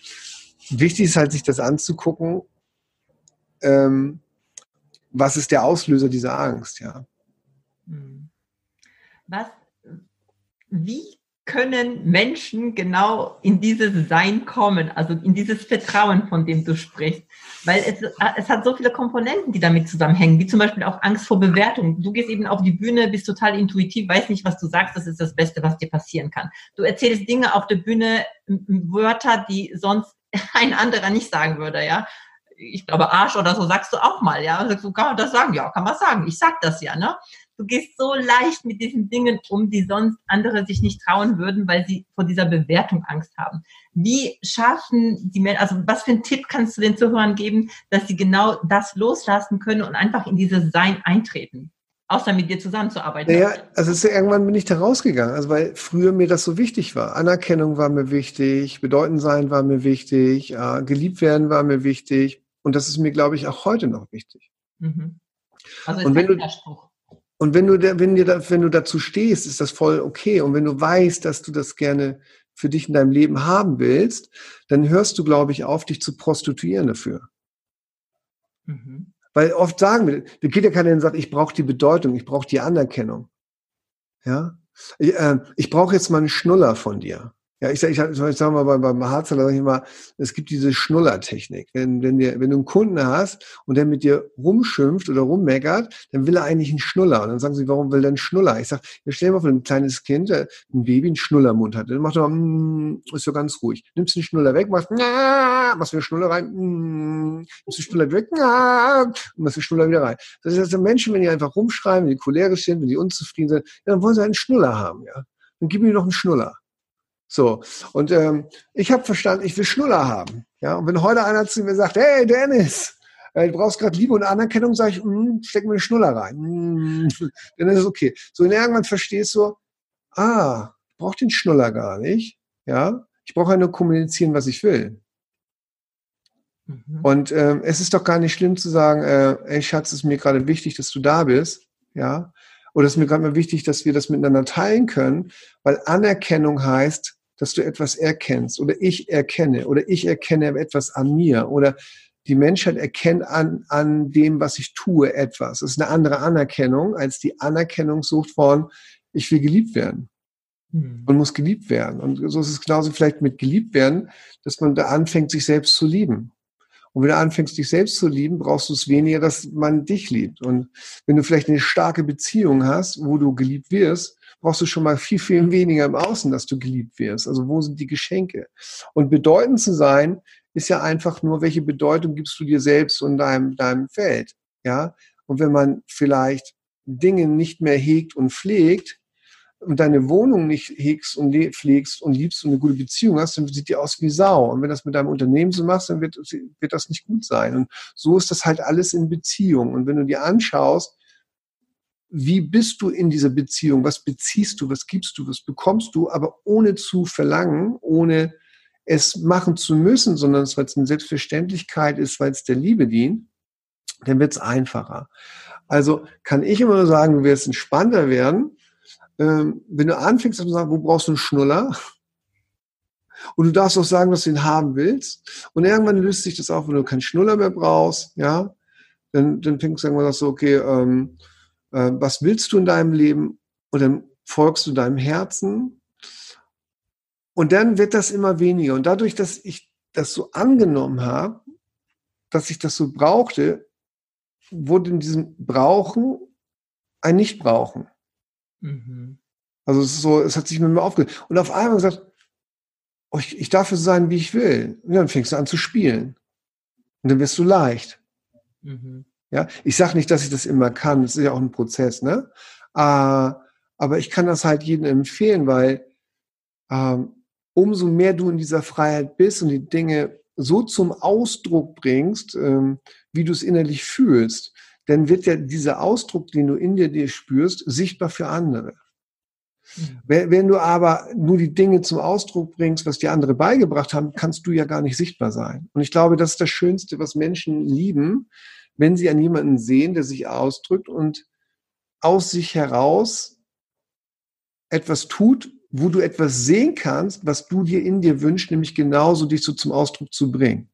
wichtig ist halt, sich das anzugucken. Ähm, was ist der Auslöser dieser Angst? Ja. Hm. Was, wie können Menschen genau in dieses Sein kommen, also in dieses Vertrauen, von dem du sprichst. Weil es, es hat so viele Komponenten, die damit zusammenhängen, wie zum Beispiel auch Angst vor Bewertung. Du gehst eben auf die Bühne, bist total intuitiv, weißt nicht, was du sagst, das ist das Beste, was dir passieren kann. Du erzählst Dinge auf der Bühne, Wörter, die sonst ein anderer nicht sagen würde, ja. Ich glaube, Arsch oder so sagst du auch mal, ja. Du kann man das sagen? Ja, kann man sagen. Ich sag das ja, ne? Du gehst so leicht mit diesen Dingen um, die sonst andere sich nicht trauen würden, weil sie vor dieser Bewertung Angst haben. Wie schaffen die Menschen, also was für einen Tipp kannst du den Zuhörern geben, dass sie genau das loslassen können und einfach in dieses Sein eintreten? Außer mit dir zusammenzuarbeiten. Naja, also ist, irgendwann bin ich da rausgegangen, also weil früher mir das so wichtig war. Anerkennung war mir wichtig, bedeutend sein war mir wichtig, äh, geliebt werden war mir wichtig. Und das ist mir, glaube ich, auch heute noch wichtig. Mhm. Also ist und wenn du, Widerspruch. Und wenn du, wenn, dir da, wenn du dazu stehst, ist das voll okay. Und wenn du weißt, dass du das gerne für dich in deinem Leben haben willst, dann hörst du, glaube ich, auf, dich zu prostituieren dafür. Mhm. Weil oft sagen wir, da geht ja keiner und sagt, ich brauche die Bedeutung, ich brauche die Anerkennung. Ja, ich, äh, ich brauche jetzt mal einen Schnuller von dir. Ja, ich, ich, ich sag mal, beim, beim Harzer sage ich immer, es gibt diese Schnullertechnik. Wenn, wenn, dir, wenn du einen Kunden hast und der mit dir rumschimpft oder rummeckert, dann will er eigentlich einen Schnuller. Und dann sagen sie, warum will der einen Schnuller? Ich sage, ja, stell dir mal vor, ein kleines Kind, ein Baby einen Schnullermund hat. Dann macht er, mm, ist so ganz ruhig. Nimmst den Schnuller weg, machst, na, machst den Schnuller rein, mm, nimmst den Schnuller weg, na, und machst den Schnuller wieder rein. Das heißt, Menschen, wenn die einfach rumschreien, wenn die cholerisch sind, wenn die unzufrieden sind, dann wollen sie einen Schnuller haben, ja. Dann gib mir noch einen Schnuller. So, und ähm, ich habe verstanden, ich will Schnuller haben. Ja, und wenn heute einer zu mir sagt, hey Dennis, äh, du brauchst gerade Liebe und Anerkennung, sage ich, mm, steck mir eine Schnuller rein. Mm, dann ist es okay. So, und irgendwann verstehst du, ah, ich brauche den Schnuller gar nicht. Ja, ich brauche ja nur kommunizieren, was ich will. Mhm. Und ähm, es ist doch gar nicht schlimm zu sagen, äh, ey Schatz, es ist mir gerade wichtig, dass du da bist. Ja, oder es ist mir gerade mal wichtig, dass wir das miteinander teilen können, weil Anerkennung heißt, dass du etwas erkennst oder ich erkenne oder ich erkenne etwas an mir oder die Menschheit erkennt an, an dem, was ich tue, etwas. Das ist eine andere Anerkennung als die Anerkennungssucht von, ich will geliebt werden hm. und muss geliebt werden. Und so ist es genauso vielleicht mit geliebt werden, dass man da anfängt, sich selbst zu lieben. Und wenn du anfängst, dich selbst zu lieben, brauchst du es weniger, dass man dich liebt. Und wenn du vielleicht eine starke Beziehung hast, wo du geliebt wirst, brauchst du schon mal viel, viel weniger im Außen, dass du geliebt wirst. Also wo sind die Geschenke? Und bedeutend zu sein, ist ja einfach nur, welche Bedeutung gibst du dir selbst und deinem, deinem Feld. Ja? Und wenn man vielleicht Dinge nicht mehr hegt und pflegt, und deine Wohnung nicht hegst und pflegst und liebst und eine gute Beziehung hast, dann sieht die aus wie Sau. Und wenn das mit deinem Unternehmen so machst, dann wird, wird das nicht gut sein. Und so ist das halt alles in Beziehung. Und wenn du dir anschaust, wie bist du in dieser Beziehung? Was beziehst du? Was gibst du? Was bekommst du? Aber ohne zu verlangen, ohne es machen zu müssen, sondern weil es eine Selbstverständlichkeit ist, weil es der Liebe dient, dann wird es einfacher. Also kann ich immer nur sagen, du wirst entspannter werden, ähm, wenn du anfängst zu sagen, wo brauchst du einen Schnuller? Und du darfst auch sagen, dass du ihn haben willst. Und irgendwann löst sich das auf, wenn du keinen Schnuller mehr brauchst, ja, dann, dann fängst du irgendwann so, okay, ähm, äh, was willst du in deinem Leben? Und dann folgst du deinem Herzen. Und dann wird das immer weniger. Und dadurch, dass ich das so angenommen habe, dass ich das so brauchte, wurde in diesem Brauchen ein Nicht-Brauchen. Mhm. Also es ist so, es hat sich mit mir aufgelöst. Und auf einmal gesagt, oh, ich, ich darf so sein, wie ich will. Und dann fängst du an zu spielen. Und dann wirst du leicht. Mhm. Ja, ich sage nicht, dass ich das immer kann. Das ist ja auch ein Prozess, ne? Äh, aber ich kann das halt jedem empfehlen, weil ähm, umso mehr du in dieser Freiheit bist und die Dinge so zum Ausdruck bringst, ähm, wie du es innerlich fühlst, dann wird ja dieser Ausdruck, den du in dir, dir spürst, sichtbar für andere. Mhm. Wenn, wenn, du aber nur die Dinge zum Ausdruck bringst, was dir andere beigebracht haben, kannst du ja gar nicht sichtbar sein. Und ich glaube, das ist das Schönste, was Menschen lieben, wenn sie an jemanden sehen, der sich ausdrückt und aus sich heraus etwas tut, wo du etwas sehen kannst, was du dir in dir wünschst, nämlich genauso dich so zum Ausdruck zu bringen.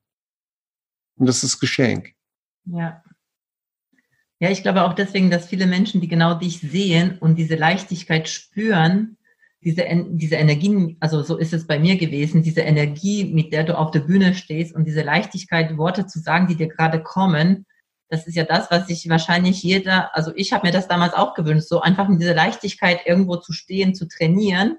Und das ist Geschenk. Ja. Ja, ich glaube auch deswegen, dass viele Menschen, die genau dich sehen und diese Leichtigkeit spüren, diese, diese Energie, also so ist es bei mir gewesen, diese Energie, mit der du auf der Bühne stehst und diese Leichtigkeit, Worte zu sagen, die dir gerade kommen, das ist ja das, was sich wahrscheinlich jeder, also ich habe mir das damals auch gewünscht, so einfach mit dieser Leichtigkeit irgendwo zu stehen, zu trainieren,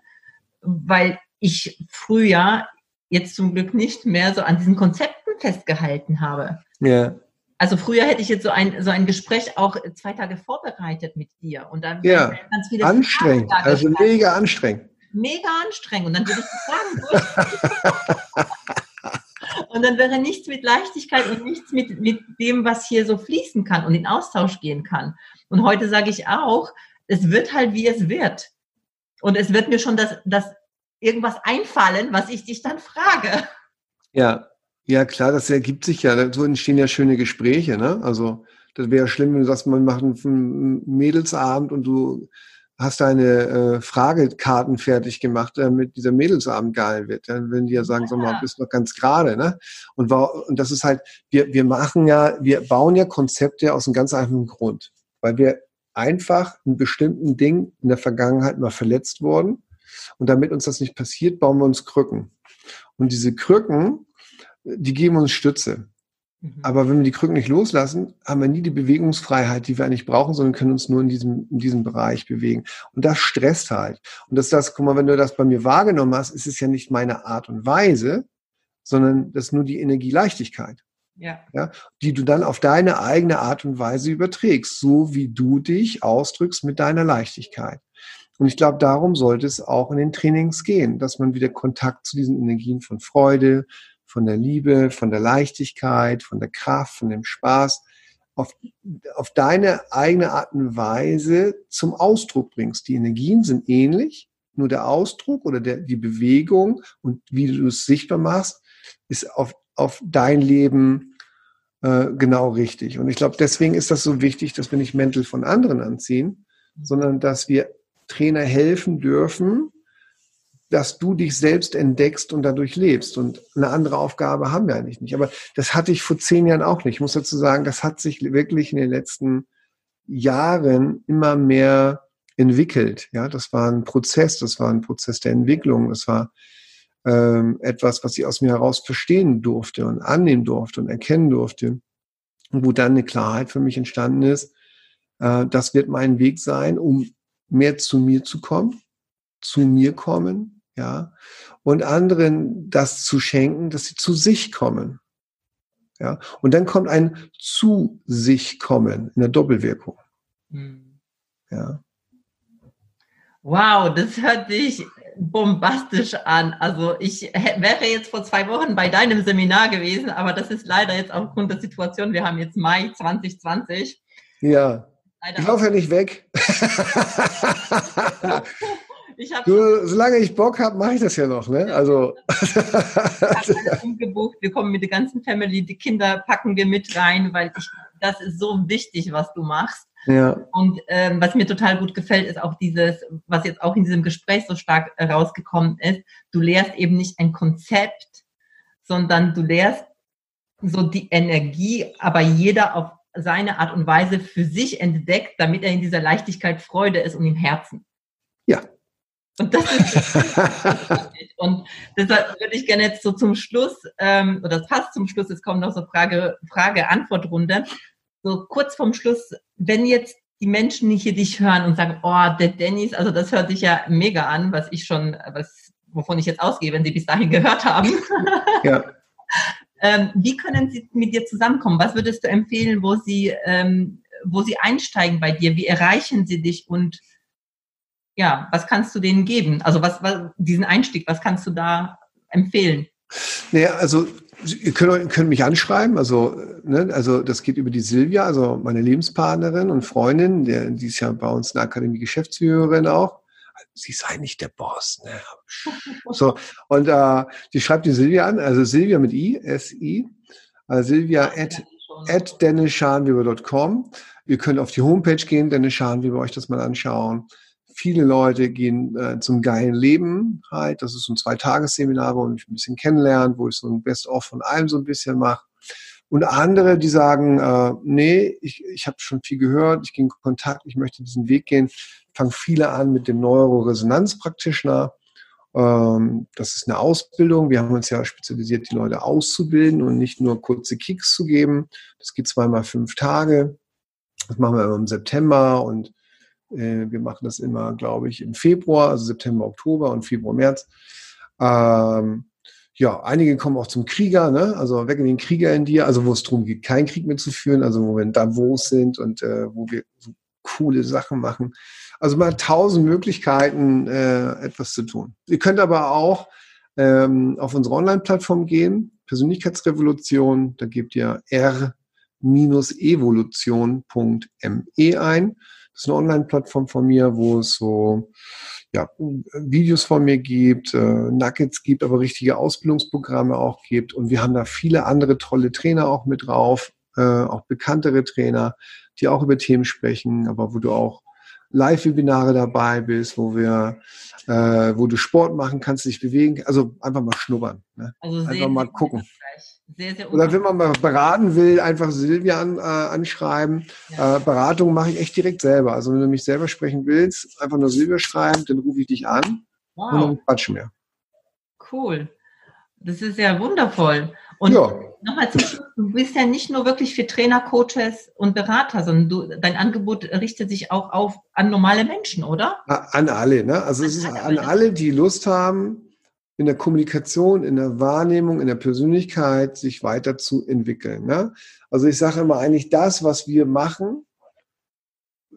weil ich früher jetzt zum Glück nicht mehr so an diesen Konzepten festgehalten habe. Ja. Also früher hätte ich jetzt so ein, so ein Gespräch auch zwei Tage vorbereitet mit dir und dann ja, ganz viele anstrengend, also mega anstrengend. Mega anstrengend und dann würde ich die Fragen durch. Und dann wäre nichts mit Leichtigkeit und nichts mit, mit dem, was hier so fließen kann und in Austausch gehen kann. Und heute sage ich auch, es wird halt wie es wird. Und es wird mir schon das, das irgendwas einfallen, was ich dich dann frage. Ja, ja, klar, das ergibt sich ja. So entstehen ja schöne Gespräche. Ne? Also das wäre schlimm, wenn du sagst, man macht einen Mädelsabend und du hast deine äh, Fragekarten fertig gemacht, damit dieser Mädelsabend geil wird. Dann würden die ja sagen, ja. sag mal, bist noch ganz gerade. Ne? Und, und das ist halt, wir, wir machen ja, wir bauen ja Konzepte aus einem ganz einfachen Grund. Weil wir einfach in bestimmten Dingen in der Vergangenheit mal verletzt wurden. Und damit uns das nicht passiert, bauen wir uns Krücken. Und diese Krücken, die geben uns Stütze. Mhm. Aber wenn wir die Krücken nicht loslassen, haben wir nie die Bewegungsfreiheit, die wir eigentlich brauchen, sondern können uns nur in diesem, in diesem Bereich bewegen. Und das stresst halt. Und das das, guck mal, wenn du das bei mir wahrgenommen hast, ist es ja nicht meine Art und Weise, sondern das ist nur die Energieleichtigkeit. Ja. ja. Die du dann auf deine eigene Art und Weise überträgst, so wie du dich ausdrückst mit deiner Leichtigkeit. Und ich glaube, darum sollte es auch in den Trainings gehen, dass man wieder Kontakt zu diesen Energien von Freude, von der Liebe, von der Leichtigkeit, von der Kraft, von dem Spaß auf, auf deine eigene Art und Weise zum Ausdruck bringst. Die Energien sind ähnlich, nur der Ausdruck oder der, die Bewegung und wie du es sichtbar machst, ist auf, auf dein Leben äh, genau richtig. Und ich glaube, deswegen ist das so wichtig, dass wir nicht Mäntel von anderen anziehen, sondern dass wir Trainer helfen dürfen, dass du dich selbst entdeckst und dadurch lebst. Und eine andere Aufgabe haben wir eigentlich nicht. Aber das hatte ich vor zehn Jahren auch nicht. Ich muss dazu sagen, das hat sich wirklich in den letzten Jahren immer mehr entwickelt. Ja, das war ein Prozess, das war ein Prozess der Entwicklung, das war ähm, etwas, was ich aus mir heraus verstehen durfte und annehmen durfte und erkennen durfte. Und wo dann eine Klarheit für mich entstanden ist, äh, das wird mein Weg sein, um mehr zu mir zu kommen, zu mir kommen, ja, und anderen das zu schenken, dass sie zu sich kommen. Ja, und dann kommt ein zu sich kommen in der Doppelwirkung. Hm. Ja. Wow, das hört sich bombastisch an. Also ich wäre jetzt vor zwei Wochen bei deinem Seminar gewesen, aber das ist leider jetzt aufgrund der Situation, wir haben jetzt Mai 2020. Ja. Leider ich laufe ja nicht weg. Ich du, solange ich Bock habe, mache ich das ja noch. Ne? Also. ich umgebucht. Wir kommen mit der ganzen Family. Die Kinder packen wir mit rein, weil ich, das ist so wichtig, was du machst. Ja. Und ähm, was mir total gut gefällt, ist auch dieses, was jetzt auch in diesem Gespräch so stark rausgekommen ist. Du lehrst eben nicht ein Konzept, sondern du lehrst so die Energie, aber jeder auf seine Art und Weise für sich entdeckt, damit er in dieser Leichtigkeit Freude ist und im Herzen. Ja. Und das ist und deshalb würde ich gerne jetzt so zum Schluss, ähm, oder fast zum Schluss, es kommt noch so Frage, Frage-Antwort-Runde, so kurz vorm Schluss, wenn jetzt die Menschen hier dich hören und sagen, oh, der Dennis, also das hört sich ja mega an, was ich schon, was, wovon ich jetzt ausgehe, wenn sie bis dahin gehört haben. Ja. ähm, wie können sie mit dir zusammenkommen? Was würdest du empfehlen, wo sie, ähm, wo sie einsteigen bei dir? Wie erreichen sie dich und ja, was kannst du denen geben? Also was, was diesen Einstieg, was kannst du da empfehlen? Naja, also ihr könnt, könnt mich anschreiben, also, ne, also das geht über die Silvia, also meine Lebenspartnerin und Freundin, der, die ist ja bei uns in der Akademie Geschäftsführerin auch. Sie sei nicht der Boss. Ne? So, und äh, die schreibt die Silvia an, also Silvia mit I, S-I, also Silvia at, at. Ihr könnt auf die Homepage gehen, Dennis Schanweber, euch das mal anschauen viele Leute gehen äh, zum geilen Leben halt. Das ist so ein Zwei-Tages-Seminar, wo ich ein bisschen kennenlernen, wo ich so ein Best-of von allem so ein bisschen mache. Und andere, die sagen, äh, nee, ich, ich habe schon viel gehört, ich gehe in Kontakt, ich möchte diesen Weg gehen, fangen viele an mit dem Neuroresonanz-Practitioner. Ähm, das ist eine Ausbildung. Wir haben uns ja spezialisiert, die Leute auszubilden und nicht nur kurze Kicks zu geben. Das geht zweimal fünf Tage. Das machen wir im September und wir machen das immer, glaube ich, im Februar, also September, Oktober und Februar, März. Ähm, ja, einige kommen auch zum Krieger, ne? also weg in den Krieger in dir, also wo es darum geht, keinen Krieg mehr zu führen, also wo wir in Davos sind und äh, wo wir so coole Sachen machen. Also mal tausend Möglichkeiten, äh, etwas zu tun. Ihr könnt aber auch ähm, auf unsere Online-Plattform gehen, Persönlichkeitsrevolution, da gebt ihr r-evolution.me ein. Das ist eine Online-Plattform von mir, wo es so ja, Videos von mir gibt, äh, Nuggets gibt, aber richtige Ausbildungsprogramme auch gibt. Und wir haben da viele andere tolle Trainer auch mit drauf, äh, auch bekanntere Trainer, die auch über Themen sprechen, aber wo du auch Live-Webinare dabei bist, wo wir, äh, wo du Sport machen kannst, dich bewegen, also einfach mal schnuppern, ne? also einfach mal gucken. Sehr, sehr Oder wenn man mal beraten will, einfach Silvia an, äh, anschreiben. Ja. Äh, Beratung mache ich echt direkt selber. Also wenn du mich selber sprechen willst, einfach nur Silvia schreiben, dann rufe ich dich an wow. und dann quatschen wir. Cool. Das ist ja wundervoll. Und ja. nochmal zum Schluss, du bist ja nicht nur wirklich für Trainer, Coaches und Berater, sondern du, dein Angebot richtet sich auch auf an normale Menschen, oder? An alle, ne? Also an es ist an alle, die Lust haben, in der Kommunikation, in der Wahrnehmung, in der Persönlichkeit sich weiterzuentwickeln. Ne? Also ich sage immer eigentlich das, was wir machen,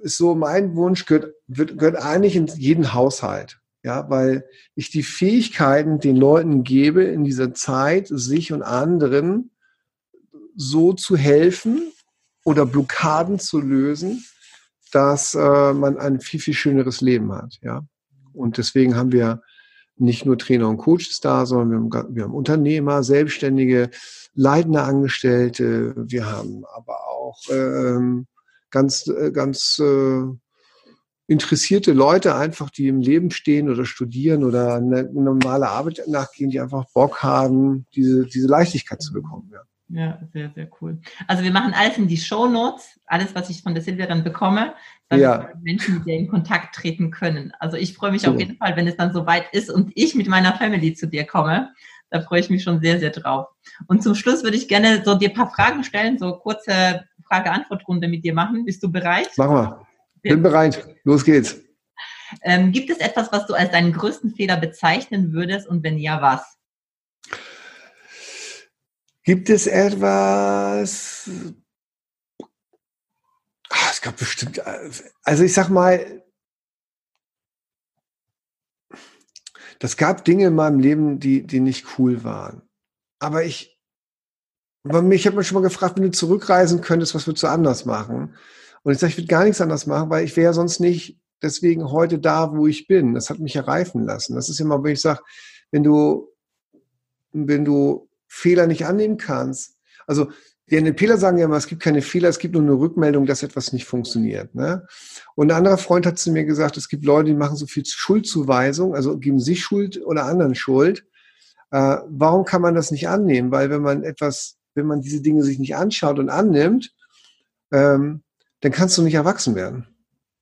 ist so mein Wunsch, gehört, wird, gehört eigentlich in jeden Haushalt. Ja, weil ich die Fähigkeiten den Leuten gebe, in dieser Zeit sich und anderen so zu helfen oder Blockaden zu lösen, dass äh, man ein viel, viel schöneres Leben hat. Ja, und deswegen haben wir nicht nur Trainer und Coaches da, sondern wir haben, wir haben Unternehmer, Selbstständige, leitende Angestellte. Wir haben aber auch ähm, ganz, äh, ganz äh, interessierte Leute einfach, die im Leben stehen oder studieren oder eine normale Arbeit nachgehen, die einfach Bock haben, diese, diese Leichtigkeit zu bekommen. Ja. Ja, sehr, sehr cool. Also wir machen alles in die Show Notes, alles, was ich von der Silvia dann bekomme, damit ja. Menschen mit dir in Kontakt treten können. Also ich freue mich so. auf jeden Fall, wenn es dann soweit ist und ich mit meiner Family zu dir komme. Da freue ich mich schon sehr, sehr drauf. Und zum Schluss würde ich gerne so dir ein paar Fragen stellen, so kurze Frage-Antwort-Runde mit dir machen. Bist du bereit? Machen wir. Bin bereit. Los geht's. Ähm, gibt es etwas, was du als deinen größten Fehler bezeichnen würdest und wenn ja, was? Gibt es etwas? Ach, es gab bestimmt, also ich sag mal, das gab Dinge in meinem Leben, die, die nicht cool waren. Aber ich, mich hat man schon mal gefragt, wenn du zurückreisen könntest, was würdest du anders machen? Und ich sage, ich würde gar nichts anders machen, weil ich wäre sonst nicht deswegen heute da, wo ich bin. Das hat mich ja reifen lassen. Das ist immer, wenn ich sage, wenn du, wenn du Fehler nicht annehmen kannst. Also die NLPler sagen ja immer, es gibt keine Fehler, es gibt nur eine Rückmeldung, dass etwas nicht funktioniert. Ne? Und ein anderer Freund hat zu mir gesagt, es gibt Leute, die machen so viel Schuldzuweisung, also geben sich Schuld oder anderen Schuld. Äh, warum kann man das nicht annehmen? Weil wenn man etwas, wenn man diese Dinge sich nicht anschaut und annimmt, ähm, dann kannst du nicht erwachsen werden.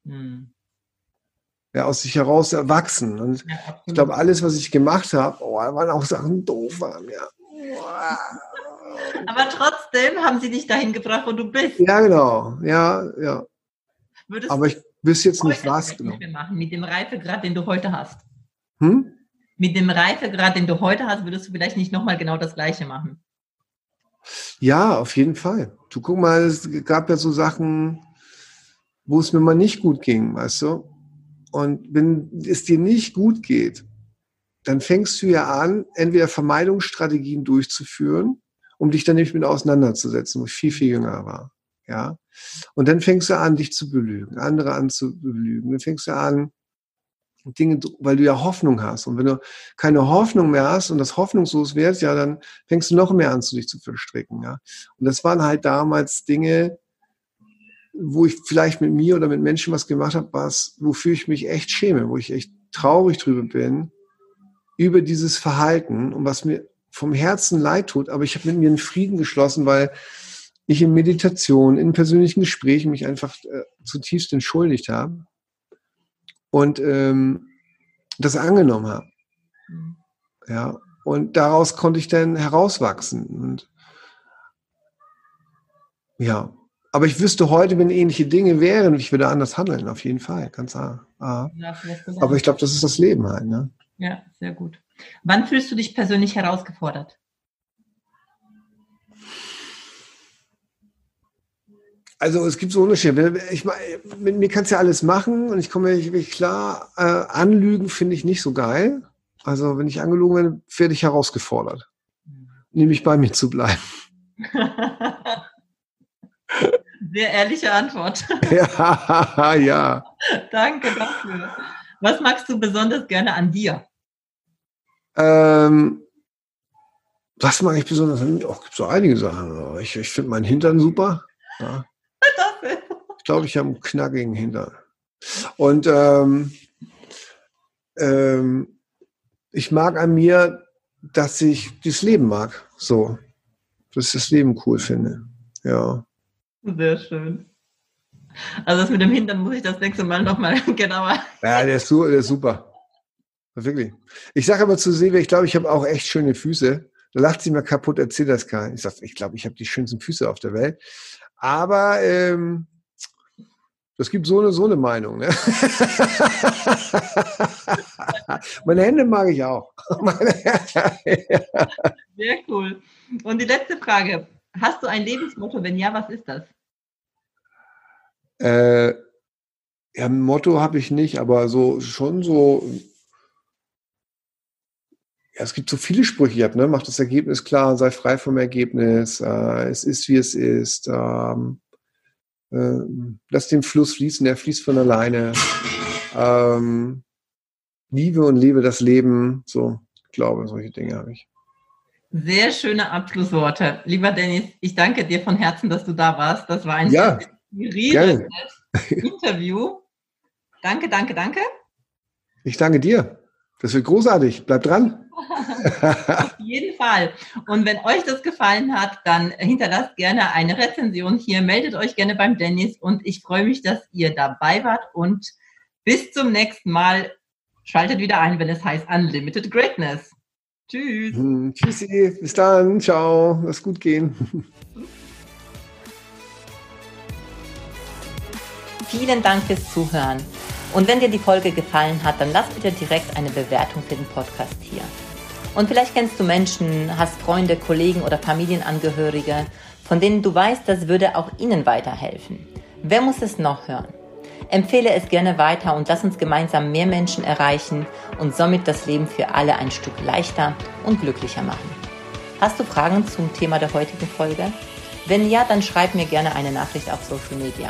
Hm. Ja, aus sich heraus erwachsen. Und ja, ich glaube, alles, was ich gemacht habe, oh, waren auch Sachen doof waren, ja. Aber trotzdem haben sie dich dahin gebracht, wo du bist. Ja, genau. Ja, ja. Würdest Aber ich wüsste jetzt nicht was genau. Machen, mit dem Reifegrad, den du heute hast. Hm? Mit dem Reifegrad, den du heute hast, würdest du vielleicht nicht nochmal genau das Gleiche machen. Ja, auf jeden Fall. Du guck mal, es gab ja so Sachen, wo es mir mal nicht gut ging, weißt du? Und wenn es dir nicht gut geht, dann fängst du ja an, entweder Vermeidungsstrategien durchzuführen, um dich dann nämlich mit auseinanderzusetzen, wo ich viel, viel jünger war. Ja. Und dann fängst du an, dich zu belügen, andere an zu belügen. Dann fängst du an, Dinge, weil du ja Hoffnung hast. Und wenn du keine Hoffnung mehr hast und das hoffnungslos wird, ja, dann fängst du noch mehr an, zu dich zu verstricken. Ja. Und das waren halt damals Dinge, wo ich vielleicht mit mir oder mit Menschen was gemacht habe, was, wofür ich mich echt schäme, wo ich echt traurig drüber bin, über dieses Verhalten und was mir vom Herzen leid tut, aber ich habe mit mir einen Frieden geschlossen, weil ich in Meditation, in persönlichen Gesprächen mich einfach äh, zutiefst entschuldigt habe und ähm, das angenommen habe. Ja, und daraus konnte ich dann herauswachsen. Und ja, aber ich wüsste heute, wenn ähnliche Dinge wären, ich würde anders handeln, auf jeden Fall, ganz klar. Aber ich glaube, das ist das Leben halt. Ne? Ja, sehr gut. Wann fühlst du dich persönlich herausgefordert? Also es gibt so Unterschiede. Ich, mit mir kannst du ja alles machen und ich komme wirklich klar. Äh, anlügen finde ich nicht so geil. Also wenn ich angelogen werde, werde ich herausgefordert. Nämlich bei mir zu bleiben. Sehr ehrliche Antwort. Ja, ja. Danke dafür. Was magst du besonders gerne an dir? Ähm, was mag ich besonders? Oh, gibt so einige Sachen. Ich, ich finde meinen Hintern super. Ja. Ich glaube, ich habe einen knackigen Hintern. Und ähm, ähm, ich mag an mir, dass ich das Leben mag. So. Dass ich das Leben cool finde. Ja. Sehr schön. Also das mit dem Hintern muss ich das nächste Mal nochmal genauer. Ja, der ist, der ist super. Wirklich. Ich sage aber zu Silvia, ich glaube, ich habe auch echt schöne Füße. Da lacht sie mir kaputt, erzählt das gar nicht. Ich sage, ich glaube, ich habe die schönsten Füße auf der Welt. Aber ähm, das gibt so eine, so eine Meinung. Ne? Meine Hände mag ich auch. Sehr cool. Und die letzte Frage. Hast du ein Lebensmotto? Wenn ja, was ist das? Äh, ja, ein Motto habe ich nicht, aber so schon so. Ja, es gibt so viele Sprüche, ne? Mach das Ergebnis klar, sei frei vom Ergebnis. Äh, es ist, wie es ist. Ähm, äh, lass den Fluss fließen, der fließt von alleine. Ähm, liebe und lebe das Leben. So, ich glaube, solche Dinge habe ich. Sehr schöne Abschlussworte. Lieber Dennis, ich danke dir von Herzen, dass du da warst. Das war ein ja, riesiges Interview. Danke, danke, danke. Ich danke dir. Das wird großartig. Bleibt dran. Auf jeden Fall. Und wenn euch das gefallen hat, dann hinterlasst gerne eine Rezension hier. Meldet euch gerne beim Dennis und ich freue mich, dass ihr dabei wart und bis zum nächsten Mal. Schaltet wieder ein, wenn es heißt Unlimited Greatness. Tschüss. Hm, tschüssi. Bis dann. Ciao. Lass gut gehen. Vielen Dank fürs Zuhören. Und wenn dir die Folge gefallen hat, dann lass bitte direkt eine Bewertung für den Podcast hier. Und vielleicht kennst du Menschen, hast Freunde, Kollegen oder Familienangehörige, von denen du weißt, das würde auch ihnen weiterhelfen. Wer muss es noch hören? Empfehle es gerne weiter und lass uns gemeinsam mehr Menschen erreichen und somit das Leben für alle ein Stück leichter und glücklicher machen. Hast du Fragen zum Thema der heutigen Folge? Wenn ja, dann schreib mir gerne eine Nachricht auf Social Media.